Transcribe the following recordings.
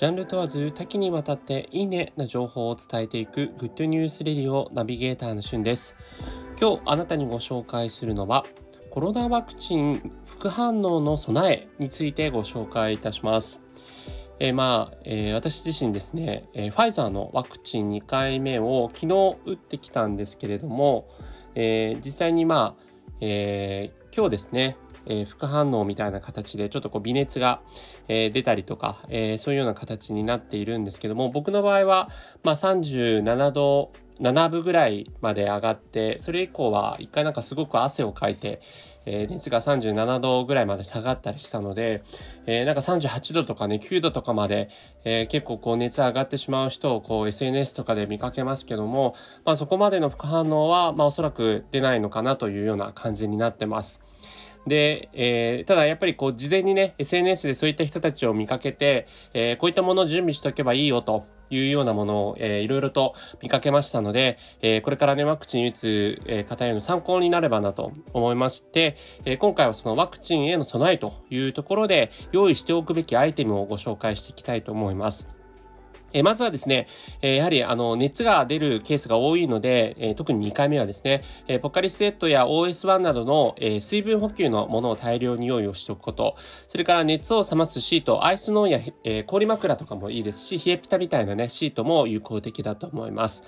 ジャンル問わず多岐にわたっていいねな情報を伝えていくグッドニュースレディオナビゲーターのしゅんです。今日あなたにご紹介するのはコロナワクチン副反応の備えについてご紹介いたします。えー、まあ、えー、私自身ですね、えー、ファイザーのワクチン2回目を昨日打ってきたんですけれども、え実際にまあ、え今日ですね、えー、副反応みたいな形でちょっとこう微熱が、えー、出たりとか、えー、そういうような形になっているんですけども僕の場合は、まあ、37度7分ぐらいまで上がってそれ以降は一回なんかすごく汗をかいて、えー、熱が37度ぐらいまで下がったりしたので、えー、なんか38度とかね9度とかまで、えー、結構こう熱上がってしまう人をこう SNS とかで見かけますけども、まあ、そこまでの副反応は、まあ、おそらく出ないのかなというような感じになってます。で、えー、ただやっぱりこう事前にね SNS でそういった人たちを見かけて、えー、こういったものを準備しておけばいいよというようなものを、えー、いろいろと見かけましたので、えー、これからねワクチン打つ、えー、方への参考になればなと思いまして、えー、今回はそのワクチンへの備えというところで用意しておくべきアイテムをご紹介していきたいと思います。えまずはですね、えやはりあの熱が出るケースが多いので、え特に2回目はですね、えポカリスエットや OS1 などの、え水分補給のものを大量に用意をしておくこと、それから熱を冷ますシート、アイスノンや、え氷枕とかもいいですし、冷えピタみたいなね、シートも有効的だと思います。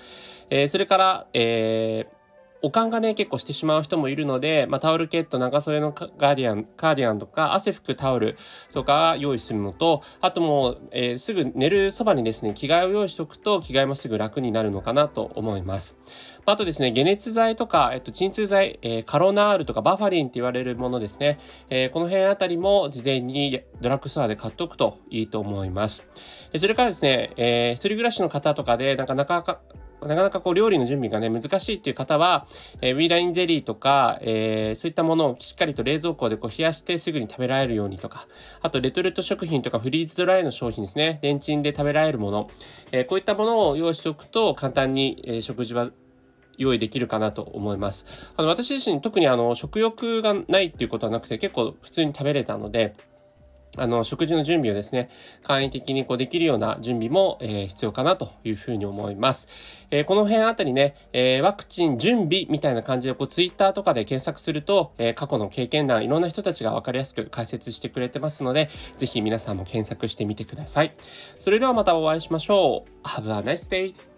えそれから、えーおかんがね、結構してしまう人もいるので、まあ、タオルケット、長袖のガーディアン、カーディアンとか、汗拭くタオルとか用意するのと、あともう、えー、すぐ寝るそばにですね、着替えを用意しておくと、着替えもすぐ楽になるのかなと思います。あとですね、解熱剤とか、えっと、鎮痛剤、えー、カロナールとかバファリンって言われるものですね。えー、この辺あたりも事前にドラッグストアで買っておくといいと思います。それからですね、えー、一人暮らしの方とかで、なかなかなかなかこう料理の準備がね、難しいっていう方は、えー、ウィーラインゼリーとか、えー、そういったものをしっかりと冷蔵庫でこう冷やしてすぐに食べられるようにとか、あとレトルト食品とかフリーズドライの商品ですね、レンチンで食べられるもの、えー、こういったものを用意しておくと簡単に、え食事は用意できるかなと思います。あの私自身特にあの食欲がないっていうことはなくて結構普通に食べれたので、あの、食事の準備をですね、簡易的にこうできるような準備も、えー、必要かなというふうに思います。えー、この辺あたりね、えー、ワクチン準備みたいな感じでこうツイッターとかで検索すると、え過去の経験談、いろんな人たちがわかりやすく解説してくれてますので、ぜひ皆さんも検索してみてください。それではまたお会いしましょう。Have a nice day!